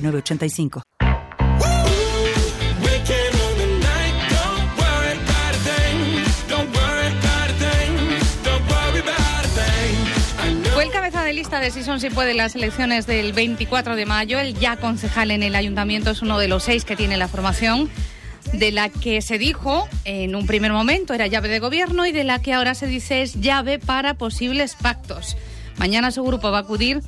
985. Fue el cabeza de lista de Si son si puede las elecciones del 24 de mayo. El ya concejal en el ayuntamiento es uno de los seis que tiene la formación de la que se dijo en un primer momento era llave de gobierno y de la que ahora se dice es llave para posibles pactos. Mañana su grupo va a acudir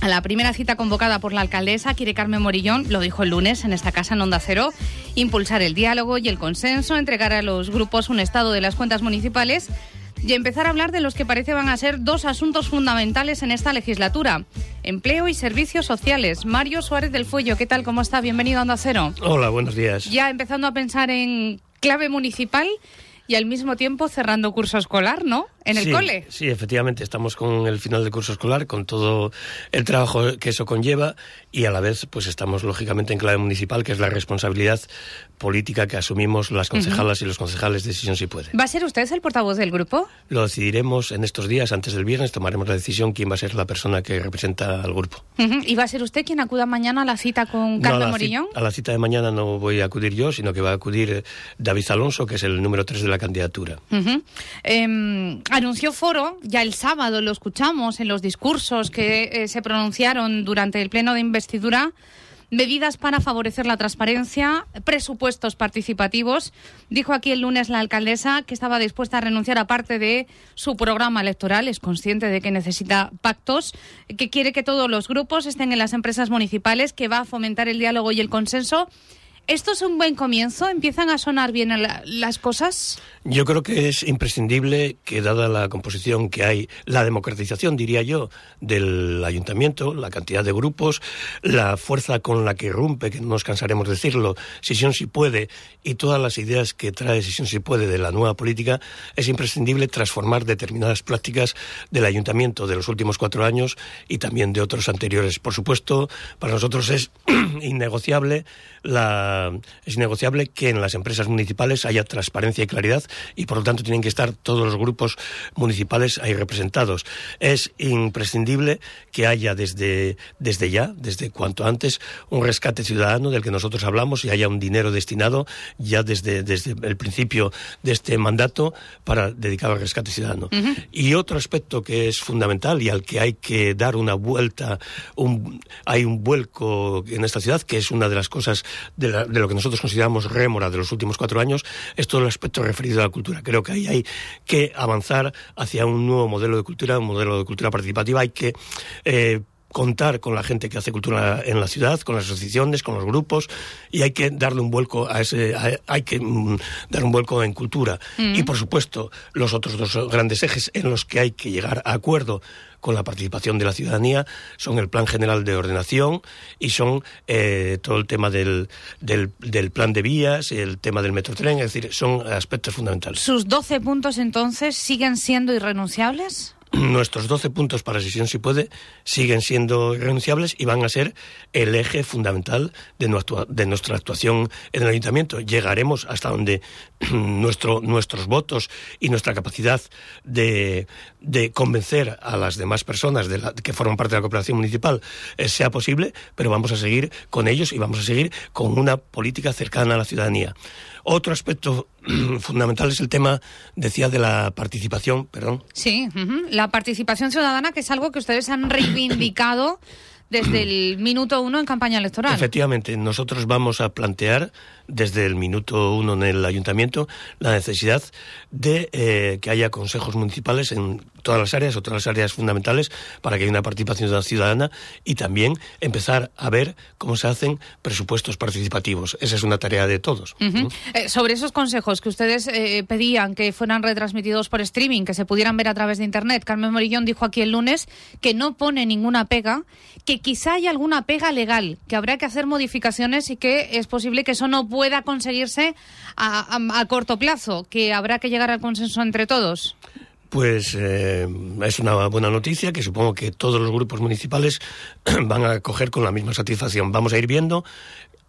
a la primera cita convocada por la alcaldesa, quiere Carmen Morillón, lo dijo el lunes en esta casa en Onda Cero, impulsar el diálogo y el consenso, entregar a los grupos un estado de las cuentas municipales y empezar a hablar de los que parece van a ser dos asuntos fundamentales en esta legislatura. Empleo y servicios sociales. Mario Suárez del Fuello, ¿qué tal? ¿Cómo está? Bienvenido a Onda Cero. Hola, buenos días. Ya empezando a pensar en clave municipal y al mismo tiempo cerrando curso escolar, ¿no? En el cole. Sí, efectivamente, estamos con el final del curso escolar, con todo el trabajo que eso conlleva y a la vez pues estamos lógicamente en clave municipal, que es la responsabilidad política que asumimos las concejalas y los concejales de Decisión Si Puede. ¿Va a ser usted el portavoz del grupo? Lo decidiremos en estos días, antes del viernes, tomaremos la decisión quién va a ser la persona que representa al grupo. ¿Y va a ser usted quien acuda mañana a la cita con Carlos Morillón? A la cita de mañana no voy a acudir yo, sino que va a acudir eh, David Alonso, que es el número 3 de la candidatura. Em, anunció foro, ya el sábado lo escuchamos en los discursos que eh, se pronunciaron durante el pleno de investidura medidas para favorecer la transparencia, presupuestos participativos. Dijo aquí el lunes la alcaldesa que estaba dispuesta a renunciar a parte de su programa electoral, es consciente de que necesita pactos, que quiere que todos los grupos estén en las empresas municipales, que va a fomentar el diálogo y el consenso ¿Esto es un buen comienzo? ¿Empiezan a sonar bien las cosas? Yo creo que es imprescindible que, dada la composición que hay, la democratización, diría yo, del ayuntamiento, la cantidad de grupos, la fuerza con la que irrumpe, que no nos cansaremos de decirlo, Sesión si puede, y todas las ideas que trae Sesión si puede de la nueva política, es imprescindible transformar determinadas prácticas del ayuntamiento de los últimos cuatro años y también de otros anteriores. Por supuesto, para nosotros es innegociable la es innegociable que en las empresas municipales haya transparencia y claridad y por lo tanto tienen que estar todos los grupos municipales ahí representados. Es imprescindible que haya desde, desde ya, desde cuanto antes, un rescate ciudadano del que nosotros hablamos y haya un dinero destinado ya desde, desde el principio de este mandato para dedicar al rescate ciudadano. Y otro aspecto que es fundamental y al que hay que dar una vuelta, un, hay un vuelco en esta ciudad que es una de las cosas de la, de lo que nosotros consideramos rémora de los últimos cuatro años es todo el aspecto referido a la cultura. Creo que ahí hay que avanzar hacia un nuevo modelo de cultura, un modelo de cultura participativa. Hay que eh, contar con la gente que hace cultura en la ciudad, con las asociaciones, con los grupos, y hay que darle un vuelco a ese, hay que mm, dar un vuelco en cultura. Mm. Y por supuesto, los otros dos grandes ejes en los que hay que llegar a acuerdo con la participación de la ciudadanía son el Plan General de Ordenación y son eh, todo el tema del, del, del, plan de vías, el tema del metrotren, es decir, son aspectos fundamentales. ¿Sus 12 puntos entonces siguen siendo irrenunciables? nuestros 12 puntos para sesión si puede siguen siendo irrenunciables y van a ser el eje fundamental de, nuestra actuación en el ayuntamiento. Llegaremos hasta donde nuestro, nuestros votos y nuestra capacidad de, de convencer a las demás personas de que forman parte de la cooperación municipal eh, sea posible, pero vamos a seguir con ellos y vamos a seguir con una política cercana a la ciudadanía. Otro aspecto fundamental es el tema, decía, de la participación, perdón. Sí, la participación ciudadana, que es algo que ustedes han reivindicado desde el minuto uno en campaña electoral. Efectivamente, nosotros vamos a plantear desde el minuto uno en el ayuntamiento la necesidad de eh, que haya consejos municipales en todas las áreas o todas las áreas fundamentales para que haya una participación ciudadana y también empezar a ver cómo se hacen presupuestos participativos. Esa es una tarea de todos. Eh, sobre esos consejos que ustedes eh, pedían que fueran retransmitidos por streaming, que se pudieran ver a través de Internet, Carmen Morillón dijo aquí el lunes que no pone ninguna pega, que que quizá hay alguna pega legal, que habrá que hacer modificaciones y que es posible que eso no pueda conseguirse a, corto plazo, que habrá que llegar al consenso entre todos. Pues eh, es una buena noticia que supongo que todos los grupos municipales van a coger con la misma satisfacción. Vamos a ir viendo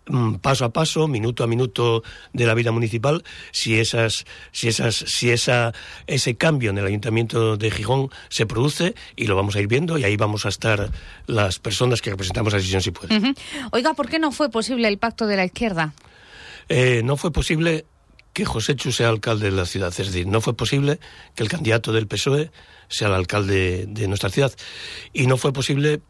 Mm, paso a paso, minuto a minuto de la vida municipal, si esas, si esas, si esa, ese cambio en el ayuntamiento de Gijón se produce y lo vamos a ir viendo y ahí vamos a estar las personas que representamos a Decisión si puede. Oiga, ¿por qué no fue posible el pacto de la izquierda? Eh, no fue posible que José Chu sea alcalde de la ciudad, es decir, no fue posible que el candidato del PSOE sea el alcalde de nuestra ciudad. Y no fue posible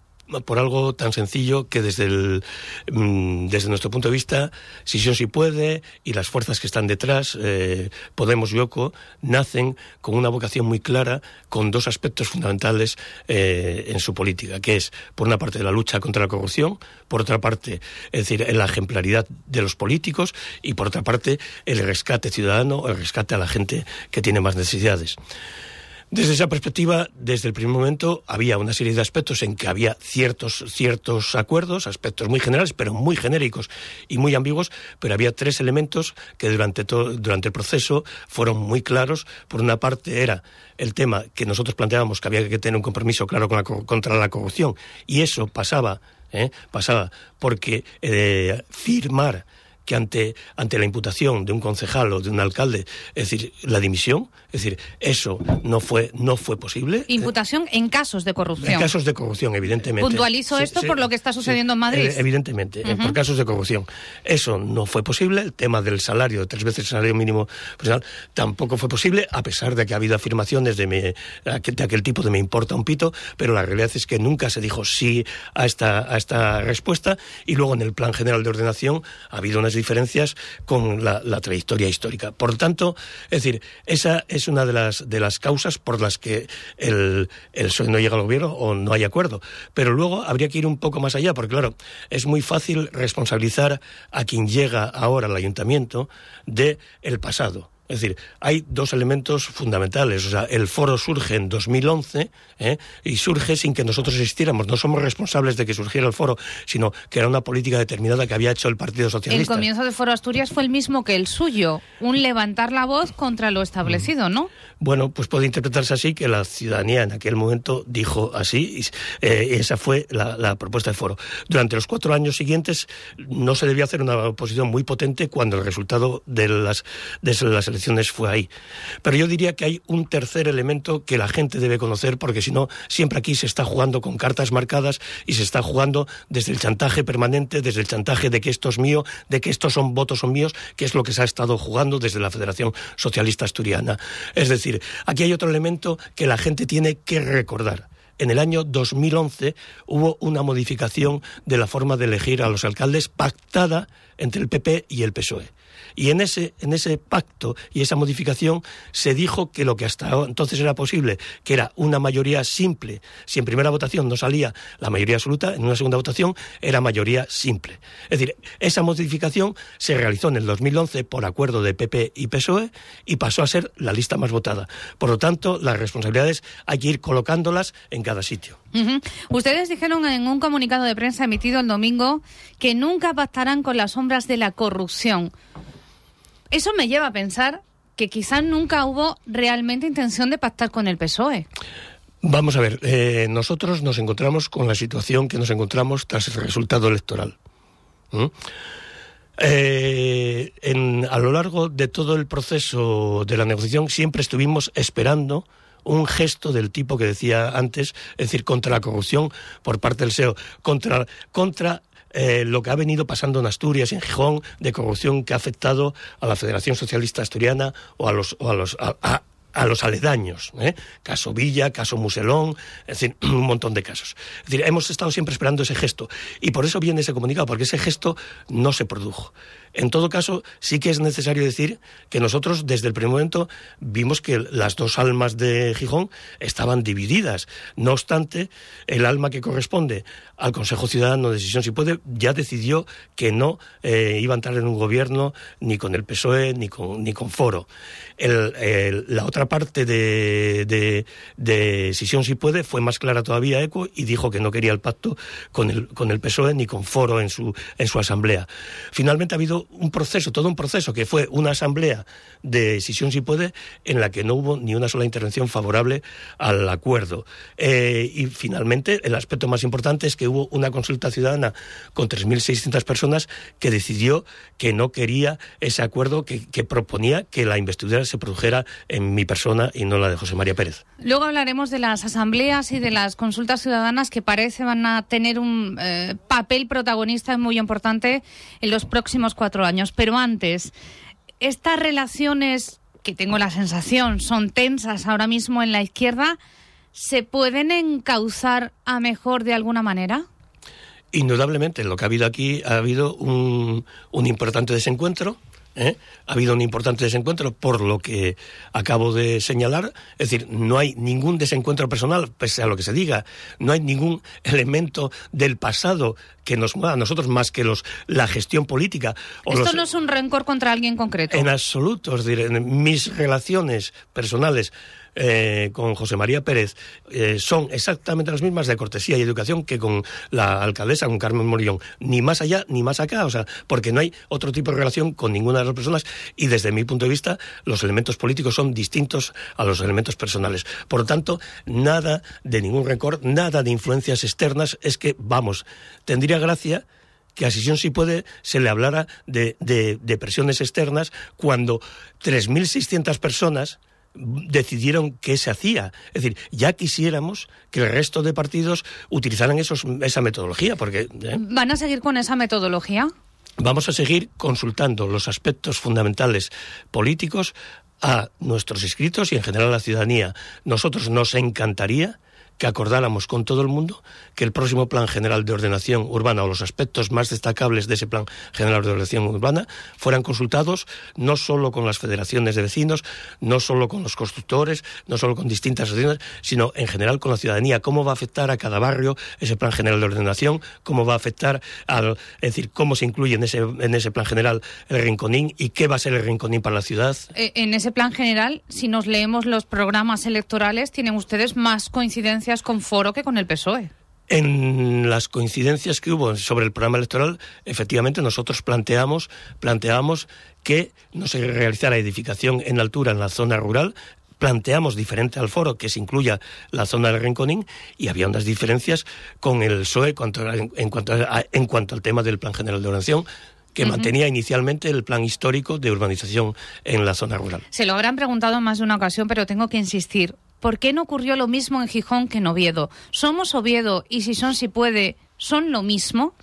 por algo tan sencillo que desde, el, mm, desde nuestro punto de vista, si yo sí puede y las fuerzas que están detrás, eh, Podemos y OCO, nacen con una vocación muy clara, con dos aspectos fundamentales eh, en su política, que es, por una parte, la lucha contra la corrupción, por otra parte, es decir, la ejemplaridad de los políticos y, por otra parte, el rescate ciudadano, el rescate a la gente que tiene más necesidades. Desde esa perspectiva, desde el primer momento, había una serie de aspectos en que había ciertos, ciertos acuerdos, aspectos muy generales, pero muy genéricos y muy ambiguos, pero había tres elementos que durante, todo, durante el proceso fueron muy claros. Por una parte era el tema que nosotros planteábamos que había que tener un compromiso claro contra la corrupción, y eso pasaba, ¿eh? pasaba porque eh, firmar que ante, ante la imputación de un concejal o de un alcalde, es decir, la dimisión, es decir, eso no fue, no fue posible. Imputación en casos de corrupción. En casos de corrupción, evidentemente. Puntualizo esto por lo que está sucediendo en Madrid. Eh, evidentemente, eh, por casos de corrupción. Eso no fue posible. El tema del salario, tres veces el salario mínimo profesional, tampoco fue posible, a pesar de que ha habido afirmaciones de, me, de aquel tipo de me importa un pito, pero la realidad es que nunca se dijo sí a esta, a esta respuesta y luego en el Plan General de Ordenación ha habido unas diferencias con la, trayectoria histórica. Por tanto, es decir, esa es una de las, de las causas por las que el, el no llega al gobierno o no hay acuerdo. Pero luego habría que ir un poco más allá, porque claro, es muy fácil responsabilizar a quien llega ahora al ayuntamiento de el pasado. Es decir, hay dos elementos fundamentales. O sea, el foro surge en 2011 ¿eh? y surge sin que nosotros existiéramos. No somos responsables de que surgiera el foro, sino que era una política determinada que había hecho el Partido Socialista. El comienzo del Foro Asturias fue el mismo que el suyo, un levantar la voz contra lo establecido, ¿no? Bueno, pues puede interpretarse así que la ciudadanía en aquel momento dijo así, y eh, esa fue la, propuesta del foro. Durante los cuatro años siguientes no se debía hacer una oposición muy potente cuando el resultado de las, de las elecciones fue ahí. Pero yo diría que hay un tercer elemento que la gente debe conocer, porque si no, siempre aquí se está jugando con cartas marcadas y se está jugando desde el chantaje permanente, desde el chantaje de que esto es mío, de que estos son votos son míos, que es lo que se ha estado jugando desde la Federación Socialista Asturiana. Es decir, aquí hay otro elemento que la gente tiene que recordar en el año 2011 hubo una modificación de la forma de elegir a los alcaldes pactada entre el PP y el PSOE. Y en ese, en ese pacto y esa modificación se dijo que lo que hasta entonces era posible, que era una mayoría simple, si en primera votación no salía la mayoría absoluta, en una segunda votación era mayoría simple. Es decir, esa modificación se realizó en el 2011 por acuerdo de PP y PSOE y pasó a ser la lista más votada. Por lo tanto, las responsabilidades hay que ir colocándolas en cada sitio. Ustedes dijeron en un comunicado de prensa emitido el domingo que nunca pactarán con las sombras de la corrupción. Eso me lleva a pensar que quizás nunca hubo realmente intención de pactar con el PSOE. Vamos a ver, eh, nosotros nos encontramos con la situación que nos encontramos tras el resultado electoral. Eh, a lo largo de todo el proceso de la negociación siempre estuvimos esperando un gesto del tipo que decía antes, es decir, contra la corrupción por parte del SEO, contra, contra eh, lo que ha venido pasando en Asturias en Gijón de corrupción que ha afectado a la Federación Socialista Asturiana o a los, a los a los aledaños, ¿eh? caso Villa, caso Muselón, es decir, un montón de casos. Es decir, hemos estado siempre esperando ese gesto y por eso viene ese comunicado, porque ese gesto no se produjo. En todo caso, sí que es necesario decir que nosotros desde el primer momento vimos que las dos almas de Gijón estaban divididas. No obstante, el alma que corresponde al Consejo Ciudadano de Decisión Si Puede ya decidió que no eh, iba a entrar en un gobierno ni con el PSOE ni con, ni con Foro. la otra otra parte de, de, Sisión si puede fue más clara todavía ECO y dijo que no quería el pacto con el, con el PSOE ni con Foro en su, en su asamblea. Finalmente ha habido un proceso, todo un proceso, que fue una asamblea de Sisión si puede en la que no hubo ni una sola intervención favorable al acuerdo. Eh, y finalmente el aspecto más importante es que hubo una consulta ciudadana con 3.600 personas que decidió que no quería ese acuerdo que, que proponía que la investidura se produjera en mi persona y no la de José María Pérez. Luego hablaremos de las asambleas y de las consultas ciudadanas que parece van a tener un eh, papel protagonista muy importante en los próximos cuatro años. Pero antes, estas relaciones que tengo la sensación son tensas ahora mismo en la izquierda, ¿se pueden encauzar a mejor de alguna manera? Indudablemente, lo que ha habido aquí ha habido un, un importante desencuentro ¿eh? Ha habido un importante desencuentro por lo que acabo de señalar. Es decir, no hay ningún desencuentro personal, pese a lo que se diga. No hay ningún elemento del pasado que nos mueva a nosotros más que los la gestión política. Esto no es un rencor contra alguien concreto. En absoluto. Es decir, en mis relaciones personales eh, con José María Pérez eh, son exactamente las mismas de cortesía y educación que con la alcaldesa, con Carmen Morillón, ni más allá ni más acá, o sea, porque no hay otro tipo de relación con ninguna de las personas y desde mi punto de vista los elementos políticos son distintos a los elementos personales. Por lo tanto, nada de ningún rencor, nada de influencias externas, es que, vamos, tendría gracia que a Sisión si puede se le hablara de, de, de presiones externas cuando 3.600 personas decidieron qué se hacía. Es decir, ya quisiéramos que el resto de partidos utilizaran esos, esa metodología. Porque, ¿eh? ¿Van a seguir con esa metodología? Vamos a seguir consultando los aspectos fundamentales políticos a nuestros inscritos y en general a la ciudadanía. Nosotros nos encantaría que acordáramos con todo el mundo que el próximo Plan General de Ordenación Urbana o los aspectos más destacables de ese Plan General de Ordenación Urbana fueran consultados no solo con las federaciones de vecinos, no solo con los constructores, no solo con distintas asociaciones, sino en general con la ciudadanía. ¿Cómo va a afectar a cada barrio ese Plan General de Ordenación? ¿Cómo va a afectar al, es decir, cómo se incluye en ese, en ese Plan General el Rinconín y qué va a ser el Rinconín para la ciudad? Eh, en ese Plan General, si nos leemos los programas electorales, tienen ustedes más coincidencias con Foro que con el PSOE. En las coincidencias que hubo sobre el programa electoral, efectivamente nosotros planteamos, planteamos que no se realizara edificación en altura en la zona rural, planteamos diferente al foro que se incluya la zona del Renconín y había unas diferencias con el PSOE en, cuanto en cuanto al tema del Plan General de Oración que mantenía inicialmente el plan histórico de urbanización en la zona rural. Se lo habrán preguntado en más de una ocasión, pero tengo que insistir. ¿Por qué no ocurrió lo mismo en Gijón que en Oviedo? ¿Somos Oviedo y si son si puede, son lo mismo?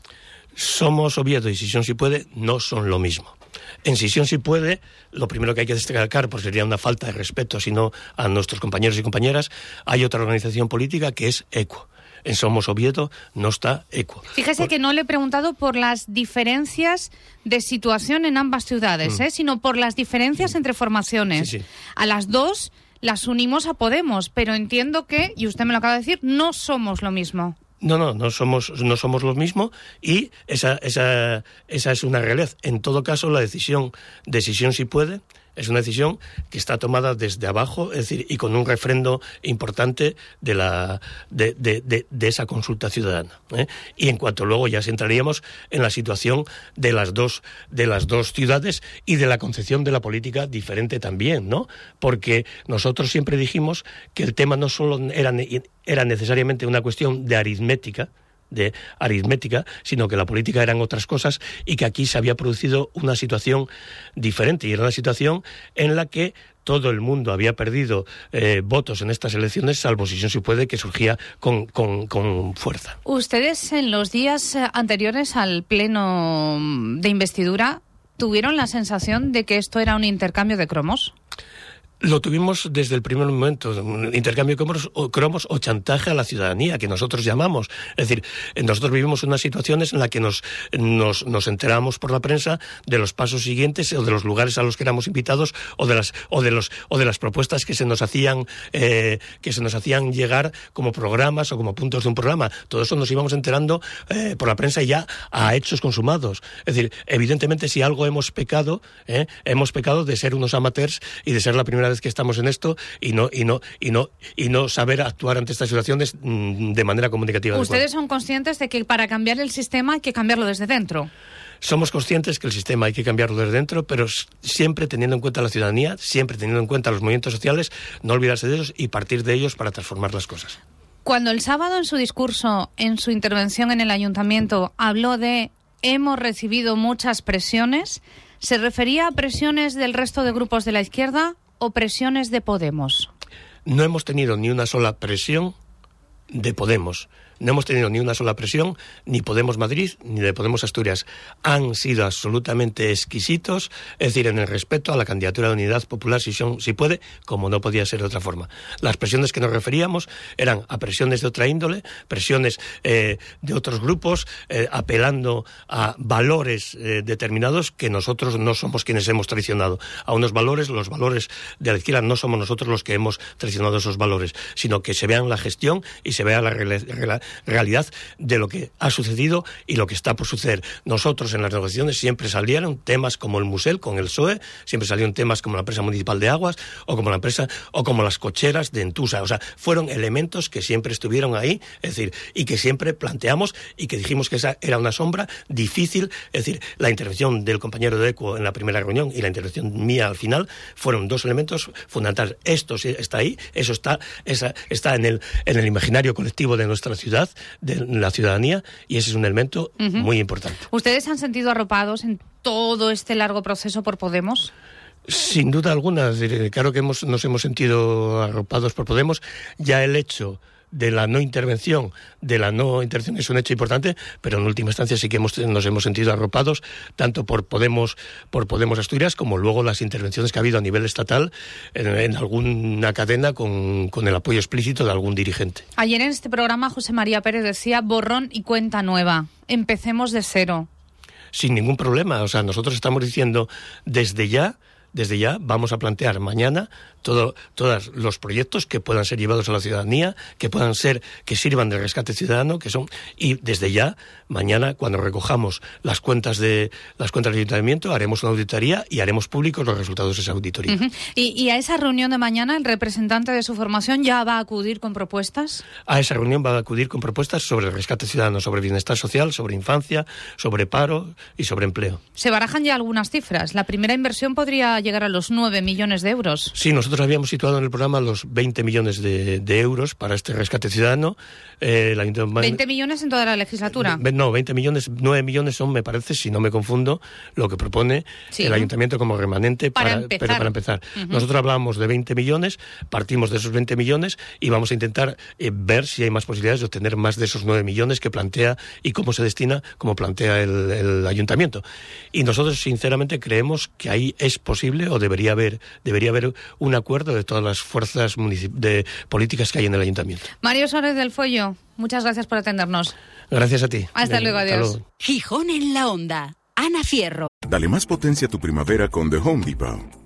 Somos Oviedo y si son si puede, no son lo mismo. En Sisión si puede, lo primero que hay que destacar, pues sería una falta de respeto, sino a nuestros compañeros y compañeras, hay otra organización política que es ECO en Somos Oviedo no está ECO. Fíjese que no le he preguntado por las diferencias de situación en ambas ciudades, mm. ¿eh? sino por las diferencias mm. entre formaciones. A las dos las unimos a Podemos, pero entiendo que, y usted me lo acaba de decir, no somos lo mismo. No, no, no somos, no somos lo mismo y esa, esa, esa es una realidad. En todo caso, la decisión, decisión si puede, es una decisión que está tomada desde abajo, es decir, y con un refrendo importante de, la, de, de, de, esa consulta ciudadana. ¿eh? Y en cuanto luego ya entraríamos en la situación de las dos, de las dos ciudades y de la concepción de la política diferente también, ¿no? Porque nosotros siempre dijimos que el tema no solo era, era necesariamente una cuestión de aritmética, de aritmética, sino que la política eran otras cosas y que aquí se había producido una situación diferente y era una situación en la que todo el mundo había perdido eh, votos en estas elecciones, salvo si se puede, que surgía con, con, con, fuerza. Ustedes en los días eh, anteriores al pleno de investidura tuvieron la sensación de que esto era un intercambio de cromos. Lo tuvimos desde el primer momento, intercambio de cromos o, cromos o chantaje a la ciudadanía, que nosotros llamamos. Es decir, nosotros vivimos unas situaciones en las que nos, nos, nos enteramos por la prensa de los pasos siguientes o de los lugares a los que éramos invitados o de las, o de los, o de las propuestas que se nos hacían, eh, que se nos hacían llegar como programas o como puntos de un programa. Todo eso nos íbamos enterando eh, por la prensa ya a hechos consumados. Es decir, evidentemente si algo hemos pecado, eh, hemos pecado de ser unos amateurs y de ser la primera primera vez que estamos en esto y no y no y no y no saber actuar ante estas situaciones mm, de manera comunicativa. Ustedes son conscientes de que para cambiar el sistema hay que cambiarlo desde dentro. Somos conscientes que el sistema hay que cambiarlo desde dentro, pero siempre teniendo en cuenta la ciudadanía, siempre teniendo en cuenta los movimientos sociales, no olvidarse de ellos y partir de ellos para transformar las cosas. Cuando el sábado en su discurso, en su intervención en el ayuntamiento, habló de hemos recibido muchas presiones, ¿se refería a presiones del resto de grupos de la izquierda o presiones de Podemos? No hemos tenido ni una sola presión de Podemos. No hemos tenido ni una sola presión, ni Podemos Madrid, ni de Podemos Asturias. Han sido absolutamente exquisitos, es decir, en el respeto a la candidatura de Unidad Popular, si, son, si puede, como no podía ser de otra forma. Las presiones que nos referíamos eran a presiones de otra índole, presiones eh, de otros grupos, eh, apelando a valores eh, determinados que nosotros no somos quienes hemos traicionado. A unos valores, los valores de la izquierda no somos nosotros los que hemos traicionado esos valores, sino que se vean la gestión y se vea la, la realidad de lo que ha sucedido y lo que está por suceder. Nosotros en las negociaciones siempre salieron temas como el Musel con el PSOE, siempre salieron temas como la empresa municipal de aguas o como la empresa o como las cocheras de Entusa. O sea, fueron elementos que siempre estuvieron ahí, es decir, y que siempre planteamos y que dijimos que esa era una sombra difícil. Es decir, la intervención del compañero de ECO en la primera reunión y la intervención mía al final fueron dos elementos fundamentales. Esto está ahí, eso está, esa, está en el, en el imaginario colectivo de nuestra ciudad de la ciudadanía y ese es un elemento muy importante. ¿Ustedes han sentido arropados en todo este largo proceso por Podemos? Sin duda alguna, claro que hemos, nos hemos sentido arropados por Podemos. Ya el hecho de la no intervención, de la no intervención es un hecho importante, pero en última instancia sí que hemos, nos hemos sentido arropados tanto por Podemos, por Podemos Asturias como luego las intervenciones que ha habido a nivel estatal en, alguna cadena con, con, el apoyo explícito de algún dirigente. Ayer en este programa José María Pérez decía borrón y cuenta nueva. Empecemos de cero. Sin ningún problema. O sea, nosotros estamos diciendo desde ya desde ya vamos a plantear mañana todos los proyectos que puedan ser llevados a la ciudadanía, que puedan ser, que sirvan de rescate ciudadano, que son, y desde ya, mañana, cuando recojamos las cuentas de las cuentas del ayuntamiento, haremos una auditoría y haremos públicos los resultados de esa auditoría. ¿Y, a esa reunión de mañana el representante de su formación ya va a acudir con propuestas? A esa reunión va a acudir con propuestas sobre rescate ciudadano, sobre bienestar social, sobre infancia, sobre paro y sobre empleo. Se barajan ya algunas cifras. La primera inversión podría llegar a los 9 millones de euros. Sí, nosotros habíamos situado en el programa los 20 millones de, euros para este rescate ciudadano. Eh, ¿20 millones en toda la legislatura? no, 20 millones, 9 millones son, me parece, si no me confundo, lo que propone el ayuntamiento como remanente para, empezar. Pero para empezar. Nosotros hablábamos de 20 millones, partimos de esos 20 millones y vamos a intentar eh, ver si hay más posibilidades de obtener más de esos 9 millones que plantea y cómo se destina, como plantea el, el ayuntamiento. Y nosotros, sinceramente, creemos que ahí es posible o debería haber, debería haber un acuerdo de todas las fuerzas de políticas que hay en el ayuntamiento. Mario Suárez del Fuello, muchas gracias por atendernos. Gracias a ti. Hasta luego, adiós. Gijón en la onda. Ana Fierro. Dale más potencia a tu primavera con The Home Depot.